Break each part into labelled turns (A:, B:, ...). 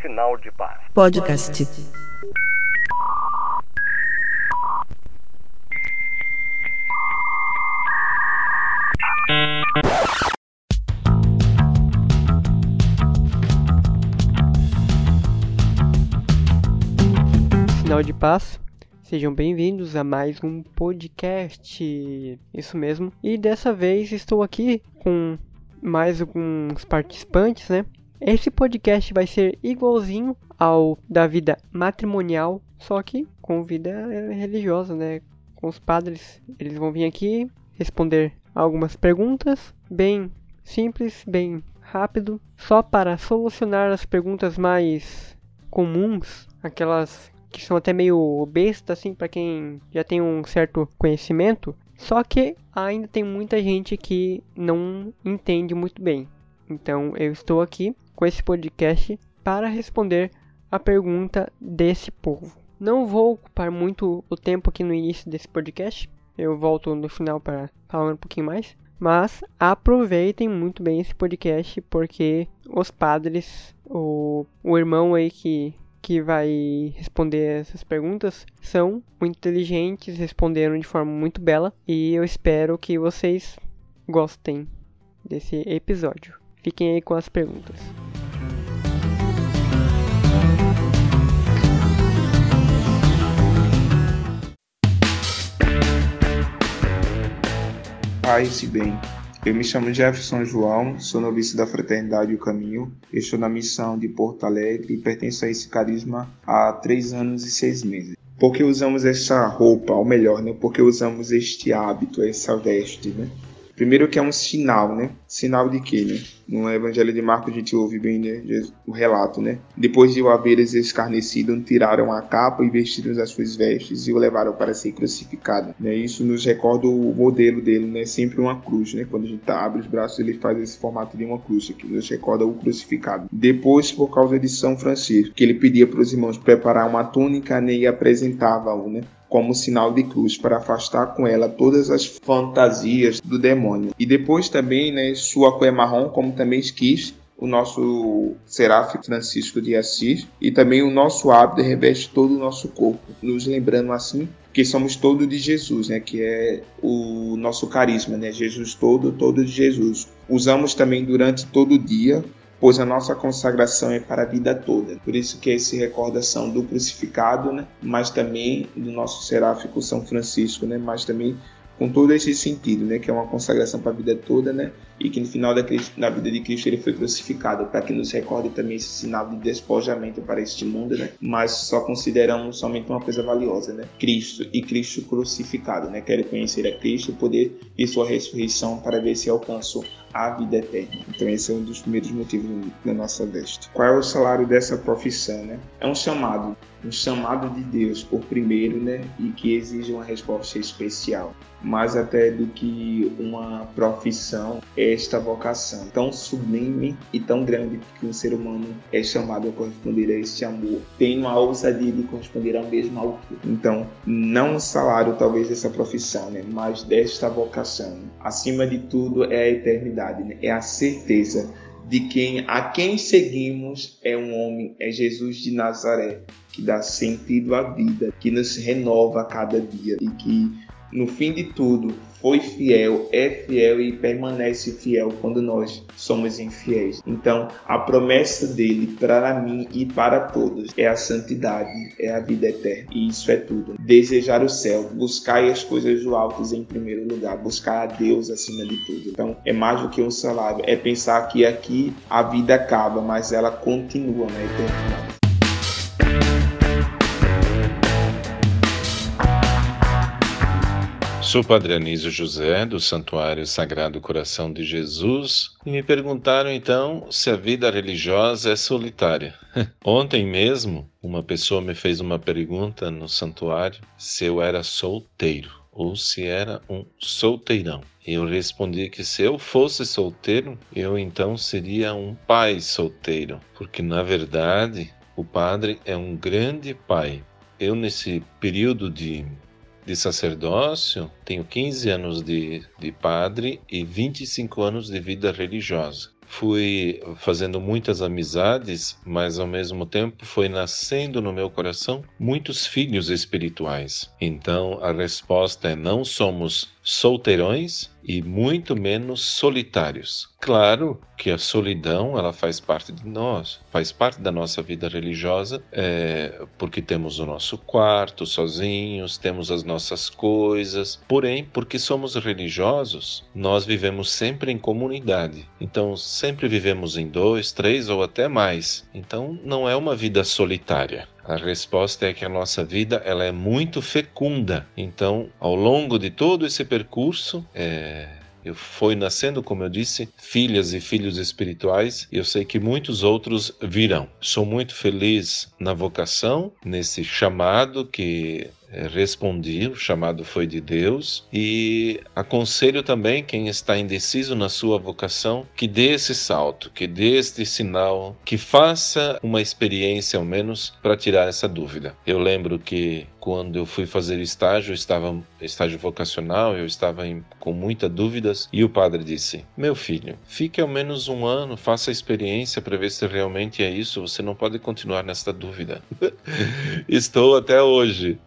A: Sinal de paz.
B: Podcast.
C: Sinal de paz. Sejam bem-vindos a mais um podcast. Isso mesmo. E dessa vez estou aqui com mais alguns participantes, né? Esse podcast vai ser igualzinho ao da vida matrimonial, só que com vida religiosa, né? Com os padres. Eles vão vir aqui responder algumas perguntas, bem simples, bem rápido, só para solucionar as perguntas mais comuns, aquelas que são até meio besta assim para quem já tem um certo conhecimento, só que ainda tem muita gente que não entende muito bem. Então eu estou aqui com esse podcast para responder a pergunta desse povo. Não vou ocupar muito o tempo aqui no início desse podcast. Eu volto no final para falar um pouquinho mais. Mas aproveitem muito bem esse podcast porque os padres, o, o irmão aí que que vai responder essas perguntas são muito inteligentes, responderam de forma muito bela e eu espero que vocês gostem desse episódio. Fiquem aí com as perguntas.
D: Paz e bem. Eu me chamo Jefferson João, sou novice da Fraternidade O Caminho, estou na missão de Porto Alegre e pertenço a esse carisma há três anos e seis meses. Por que usamos essa roupa, ou melhor, né? Por que usamos este hábito, essa veste, né? Primeiro que é um sinal, né? Sinal de quê, né? No Evangelho de Marcos a gente ouve bem né, o relato, né? Depois de o haveres escarnecido, tiraram a capa e vestiram as suas vestes e o levaram para ser crucificado. Né? Isso nos recorda o modelo dele, né? Sempre uma cruz, né? Quando a gente abre os braços, ele faz esse formato de uma cruz, que nos recorda o crucificado. Depois, por causa de São Francisco, que ele pedia para os irmãos preparar uma túnica né, e apresentava-o, né? como sinal de cruz para afastar com ela todas as fantasias do demônio. E depois também, né, sua cor é marrom, como também quis o nosso Seráfico Francisco de Assis e também o nosso hábito reveste todo o nosso corpo, nos lembrando assim que somos todos de Jesus, né, que é o nosso carisma, né, Jesus todo, todo de Jesus. Usamos também durante todo o dia pois a nossa consagração é para a vida toda. Por isso que esse recordação do crucificado, né? mas também do nosso seráfico São Francisco, né? mas também com todo esse sentido, né, que é uma consagração para a vida toda, né, e que no final da, da vida de Cristo ele foi crucificado, para que nos recorde também esse sinal de despojamento para este mundo, né, mas só consideramos somente uma coisa valiosa, né, Cristo e Cristo crucificado, né, quero conhecer a Cristo, o poder e sua ressurreição para ver se alcanço a vida eterna. Então esse é um dos primeiros motivos da nossa veste. Qual é o salário dessa profissão, né? É um chamado, um chamado de Deus por primeiro, né, e que exige uma resposta especial mais até do que uma profissão, esta vocação tão sublime e tão grande que um ser humano é chamado a corresponder a este amor. Tem uma ousadia de corresponder ao mesmo altura. Então, não o salário talvez dessa profissão, né, mas desta vocação. Acima de tudo é a eternidade, né? é a certeza de quem a quem seguimos é um homem, é Jesus de Nazaré, que dá sentido à vida, que nos renova a cada dia e que no fim de tudo, foi fiel, é fiel e permanece fiel quando nós somos infiéis. Então, a promessa dele para mim e para todos é a santidade, é a vida eterna. E isso é tudo. Desejar o céu, buscar as coisas do alto em primeiro lugar, buscar a Deus acima de tudo. Então, é mais do que um salário, é pensar que aqui a vida acaba, mas ela continua na eternidade.
E: Sou Padre Anísio José, do Santuário Sagrado Coração de Jesus, e me perguntaram então se a vida religiosa é solitária. Ontem mesmo, uma pessoa me fez uma pergunta no santuário se eu era solteiro ou se era um solteirão. Eu respondi que se eu fosse solteiro, eu então seria um pai solteiro, porque na verdade o padre é um grande pai. Eu, nesse período de de sacerdócio, tenho 15 anos de, de padre e 25 anos de vida religiosa. fui fazendo muitas amizades, mas ao mesmo tempo foi nascendo no meu coração muitos filhos espirituais. Então a resposta é: não somos solteirões e muito menos solitários. Claro que a solidão ela faz parte de nós, faz parte da nossa vida religiosa, é, porque temos o nosso quarto sozinhos, temos as nossas coisas. Porém, porque somos religiosos, nós vivemos sempre em comunidade. Então, sempre vivemos em dois, três ou até mais. Então, não é uma vida solitária. A resposta é que a nossa vida ela é muito fecunda. Então, ao longo de todo esse percurso, é, eu fui nascendo, como eu disse, filhas e filhos espirituais, e eu sei que muitos outros virão. Sou muito feliz na vocação, nesse chamado que respondi, o chamado foi de Deus, e aconselho também quem está indeciso na sua vocação que dê esse salto, que dê este sinal, que faça uma experiência ao menos para tirar essa dúvida. Eu lembro que quando eu fui fazer estágio, estava estágio vocacional, eu estava em, com muitas dúvidas e o padre disse: "Meu filho, fique ao menos um ano, faça a experiência para ver se realmente é isso. Você não pode continuar nesta dúvida." Estou até hoje.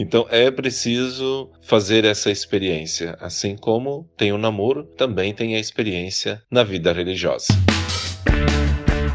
E: Então é preciso fazer essa experiência, assim como tem o namoro, também tem a experiência na vida religiosa.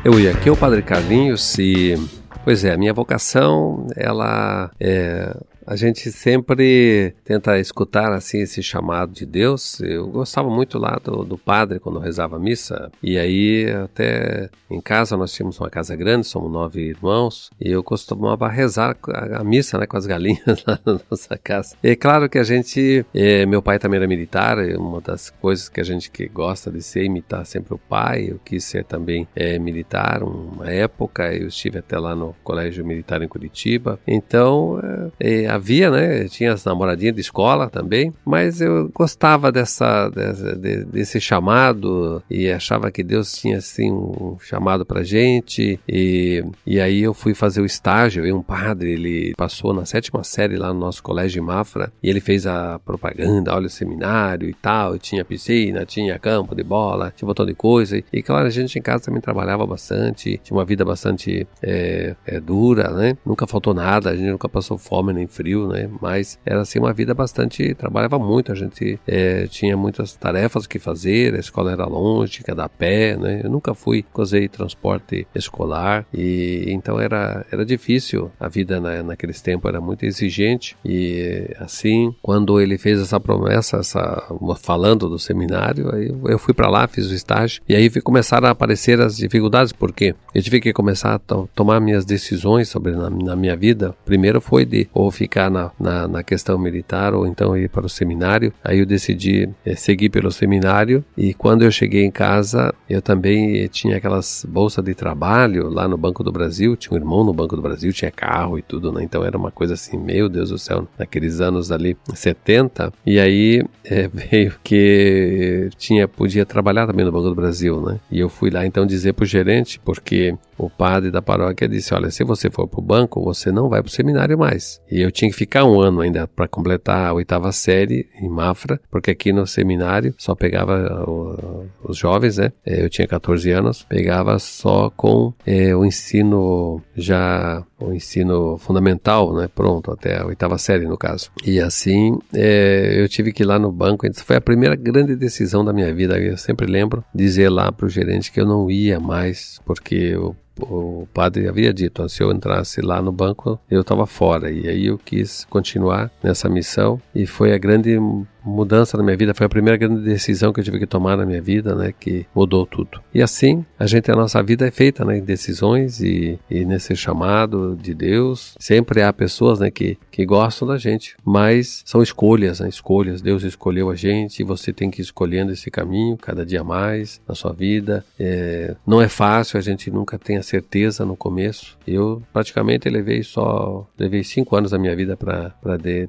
B: Eu ia aqui é o Padre Carlinhos e Pois é, a minha vocação, ela é a gente sempre tenta escutar assim esse chamado de Deus. Eu gostava muito lá do, do padre quando rezava missa. E aí até em casa nós tínhamos uma casa grande, somos nove irmãos, e eu costumava rezar a, a missa né, com as galinhas lá na nossa casa. E é claro que a gente, é, meu pai também era militar, uma das coisas que a gente que gosta de ser imitar sempre o pai. Eu quis ser também é, militar uma época. Eu estive até lá no colégio militar em Curitiba. Então é, havia, né? Tinha as namoradinhas de escola também, mas eu gostava dessa, dessa de, desse chamado e achava que Deus tinha assim um chamado pra gente e, e aí eu fui fazer o estágio e um padre, ele passou na sétima série lá no nosso colégio em Mafra e ele fez a propaganda, olha o seminário e tal, e tinha piscina, tinha campo de bola, tinha um montão de coisa e claro, a gente em casa também trabalhava bastante, tinha uma vida bastante é, é, dura, né? Nunca faltou nada, a gente nunca passou fome nem frio frio, né? Mas era assim uma vida bastante. trabalhava muito, a gente é, tinha muitas tarefas que fazer, a escola era longe, tinha que andar a pé, né? Eu nunca fui, usei transporte escolar e então era, era difícil. A vida na, naqueles tempos era muito exigente e assim, quando ele fez essa promessa, essa, falando do seminário, aí eu fui para lá, fiz o estágio e aí começaram a aparecer as dificuldades, porque eu tive que começar a to tomar minhas decisões sobre na, na minha vida. Primeiro foi de ou ficar ficar na, na, na, questão militar ou então ir para o seminário. Aí eu decidi é, seguir pelo seminário e quando eu cheguei em casa eu também tinha aquelas bolsas de trabalho lá no Banco do Brasil. Tinha um irmão no Banco do Brasil, tinha carro e tudo, né? Então era uma coisa assim, meu Deus do céu, naqueles anos ali 70. E aí é, veio que tinha podia trabalhar também no Banco do Brasil, né? E eu fui lá então dizer para o gerente porque o padre da paróquia disse: Olha, se você for para o banco, você não vai para o seminário mais. E eu tinha que ficar um ano ainda para completar a oitava série em Mafra, porque aqui no seminário só pegava o, os jovens, né? É, eu tinha 14 anos, pegava só com é, o ensino já o ensino fundamental, né? Pronto, até a oitava série no caso. E assim é, eu tive que ir lá no banco. Foi a primeira grande decisão da minha vida. Eu sempre lembro dizer lá para o gerente que eu não ia mais porque eu o padre havia dito, se eu entrasse lá no banco, eu estava fora. E aí eu quis continuar nessa missão e foi a grande mudança na minha vida, foi a primeira grande decisão que eu tive que tomar na minha vida, né, que mudou tudo. E assim, a gente, a nossa vida é feita, né, em decisões e, e nesse chamado de Deus, sempre há pessoas, né, que, que gostam da gente, mas são escolhas, né, escolhas. Deus escolheu a gente e você tem que ir escolhendo esse caminho cada dia mais na sua vida. É, não é fácil, a gente nunca tem a certeza no começo. Eu praticamente levei só, levei cinco anos da minha vida para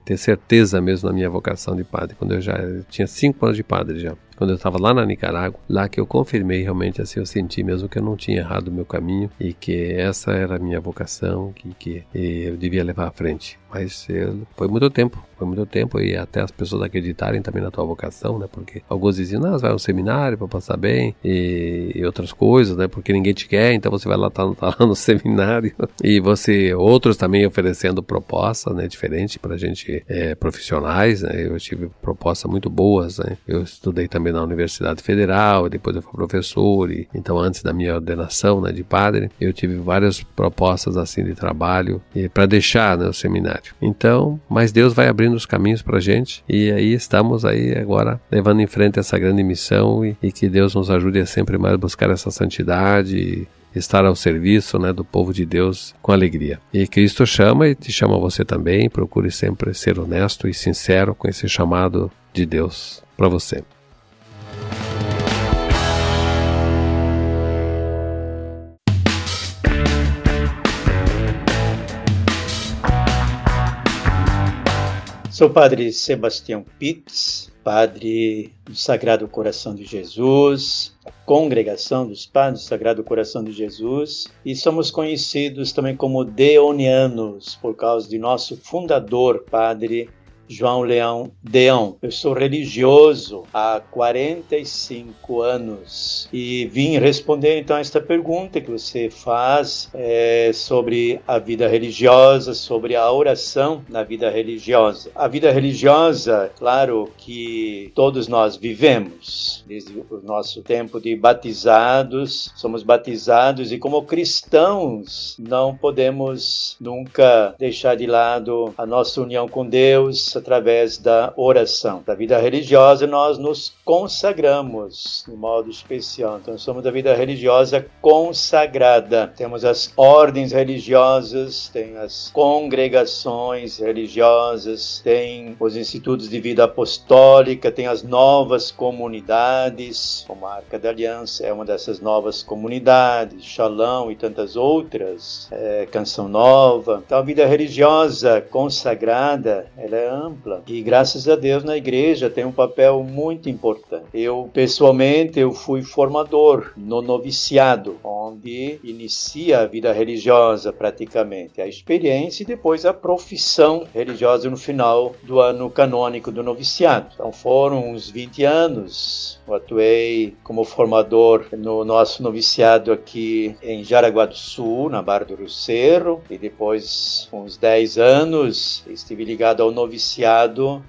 B: ter certeza mesmo na minha vocação de padre quando eu já tinha cinco anos de padre já. Quando eu estava lá na Nicarágua, lá que eu confirmei realmente assim, eu senti mesmo que eu não tinha errado o meu caminho e que essa era a minha vocação, que, que eu devia levar à frente. Mas eu, foi muito tempo, foi muito tempo e até as pessoas acreditarem também na tua vocação, né? Porque alguns diziam, não, você vai ao seminário para passar bem e, e, outras coisas, né? Porque ninguém te quer, então você vai lá, tá, tá lá no seminário e você, outros também oferecendo propostas, né? Diferentes para gente é, profissionais, né? Eu tive propostas muito boas, né? Eu estudei também na Universidade Federal, depois eu fui professor e então antes da minha ordenação, né, de padre, eu tive várias propostas assim de trabalho para deixar né, o seminário. Então, mas Deus vai abrindo os caminhos para gente e aí estamos aí agora levando em frente essa grande missão e, e que Deus nos ajude a sempre mais buscar essa santidade e, estar ao serviço né, do povo de Deus com alegria. E Cristo chama e te chama você também. Procure sempre ser honesto e sincero com esse chamado de Deus para você.
F: Sou padre Sebastião Pitts, padre do Sagrado Coração de Jesus, a congregação dos padres do Sagrado Coração de Jesus, e somos conhecidos também como deonianos por causa de nosso fundador, padre João Leão Deão. Eu sou religioso há 45 anos e vim responder então esta pergunta que você faz é, sobre a vida religiosa, sobre a oração na vida religiosa. A vida religiosa, claro que todos nós vivemos desde o nosso tempo de batizados, somos batizados e como cristãos não podemos nunca deixar de lado a nossa união com Deus através da oração. Da vida religiosa, nós nos consagramos de modo especial. Então, somos da vida religiosa consagrada. Temos as ordens religiosas, tem as congregações religiosas, tem os institutos de vida apostólica, tem as novas comunidades, como a Arca da Aliança é uma dessas novas comunidades, Shalom e tantas outras, é, Canção Nova. Então, a vida religiosa consagrada, ela é ampla e graças a Deus na igreja tem um papel muito importante. Eu pessoalmente eu fui formador no noviciado, onde inicia a vida religiosa praticamente, a experiência e depois a profissão religiosa no final do ano canônico do noviciado. Então foram uns 20 anos eu atuei como formador no nosso noviciado aqui em Jaraguá do Sul, na Barra do Rio Cerro, e depois, uns 10 anos, estive ligado ao noviciado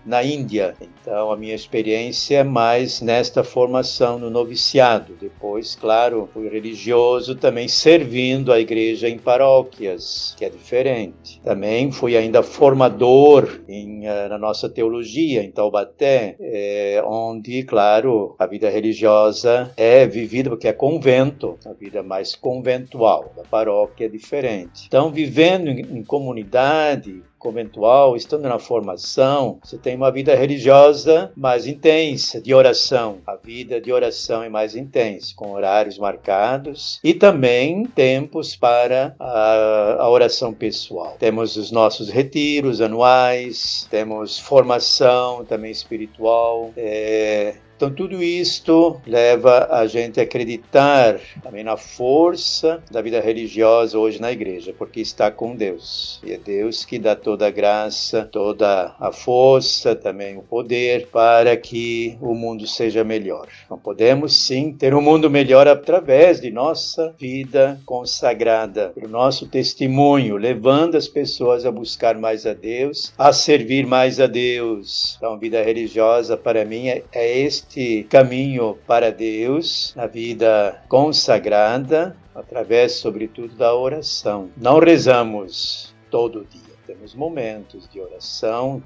F: na Índia. Então, a minha experiência é mais nesta formação no noviciado. Depois, claro, fui religioso também servindo a igreja em paróquias, que é diferente. Também fui ainda formador em, eh, na nossa teologia em Taubaté, é, onde, claro, a vida religiosa é vivida porque é convento, a vida mais conventual, da paróquia é diferente. Então, vivendo em, em comunidade, conventual, estando na formação, você tem uma vida religiosa mais intensa, de oração. A vida de oração é mais intensa, com horários marcados e também tempos para a, a oração pessoal. Temos os nossos retiros anuais, temos formação também espiritual, é, então, tudo isto leva a gente a acreditar também na força da vida religiosa hoje na igreja, porque está com Deus. E é Deus que dá toda a graça, toda a força, também o poder para que o mundo seja melhor. Então, podemos sim ter um mundo melhor através de nossa vida consagrada, pelo nosso testemunho, levando as pessoas a buscar mais a Deus, a servir mais a Deus. Então, vida religiosa para mim é, é este este caminho para Deus, na vida consagrada, através, sobretudo, da oração. Não rezamos todo dia, temos momentos de oração,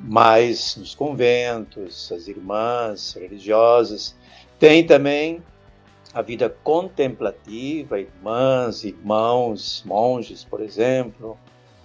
F: mais nos conventos, as irmãs religiosas. Tem também a vida contemplativa, irmãs, irmãos, monges, por exemplo,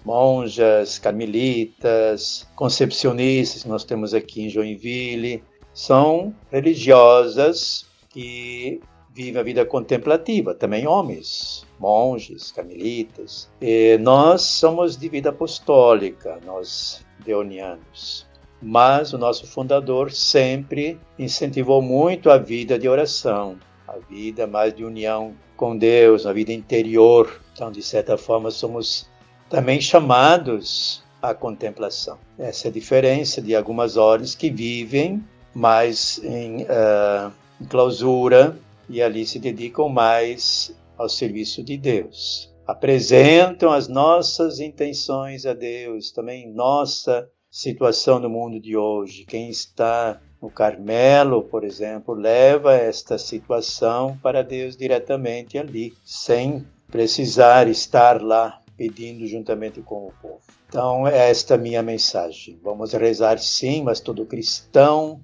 F: monjas, carmelitas, concepcionistas, nós temos aqui em Joinville, são religiosas que vivem a vida contemplativa, também homens, monges, carmelitas. E nós somos de vida apostólica, nós deonianos. mas o nosso fundador sempre incentivou muito a vida de oração, a vida mais de união com Deus, a vida interior. Então, de certa forma, somos também chamados à contemplação. Essa é a diferença de algumas ordens que vivem mais em, uh, em clausura e ali se dedicam mais ao serviço de Deus. Apresentam as nossas intenções a Deus, também nossa situação no mundo de hoje. Quem está no Carmelo, por exemplo, leva esta situação para Deus diretamente ali, sem precisar estar lá pedindo juntamente com o povo. Então, é esta minha mensagem. Vamos rezar sim, mas todo cristão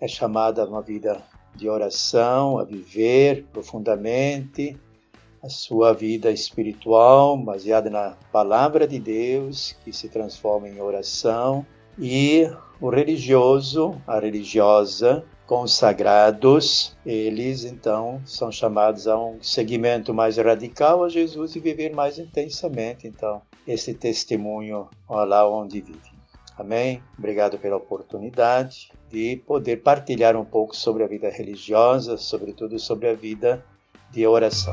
F: é chamado a uma vida de oração, a viver profundamente a sua vida espiritual, baseada na palavra de Deus, que se transforma em oração, e o religioso, a religiosa, consagrados, eles então são chamados a um seguimento mais radical a Jesus e viver mais intensamente, então, esse testemunho lá onde vivem. Amém? Obrigado pela oportunidade de poder partilhar um pouco sobre a vida religiosa, sobretudo sobre a vida de oração.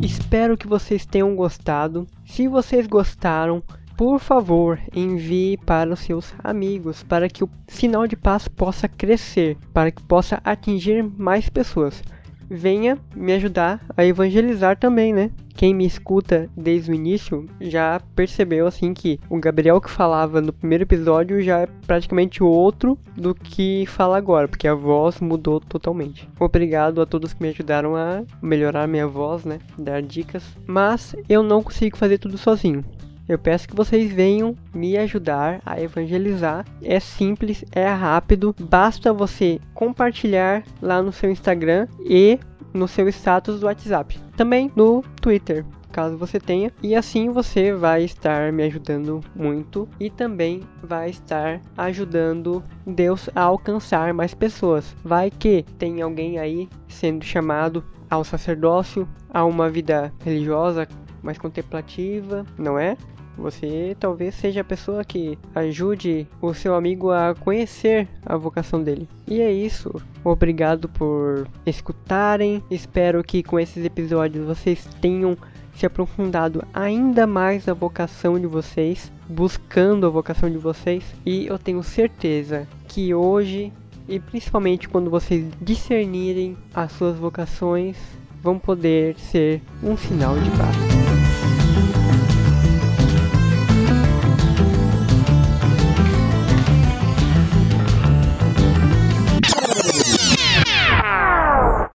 C: Espero que vocês tenham gostado. Se vocês gostaram, por favor, envie para os seus amigos para que o sinal de paz possa crescer, para que possa atingir mais pessoas. Venha me ajudar a evangelizar também, né? Quem me escuta desde o início já percebeu assim que o Gabriel que falava no primeiro episódio já é praticamente outro do que fala agora, porque a voz mudou totalmente. Obrigado a todos que me ajudaram a melhorar minha voz, né? Dar dicas, mas eu não consigo fazer tudo sozinho. Eu peço que vocês venham me ajudar a evangelizar. É simples, é rápido, basta você compartilhar lá no seu Instagram e no seu status do WhatsApp. Também no Twitter, caso você tenha. E assim você vai estar me ajudando muito e também vai estar ajudando Deus a alcançar mais pessoas. Vai que tem alguém aí sendo chamado ao sacerdócio, a uma vida religiosa mais contemplativa, não é? Você talvez seja a pessoa que ajude o seu amigo a conhecer a vocação dele. E é isso. Obrigado por escutarem. Espero que com esses episódios vocês tenham se aprofundado ainda mais na vocação de vocês, buscando a vocação de vocês. E eu tenho certeza que hoje, e principalmente quando vocês discernirem as suas vocações, vão poder ser um sinal de paz.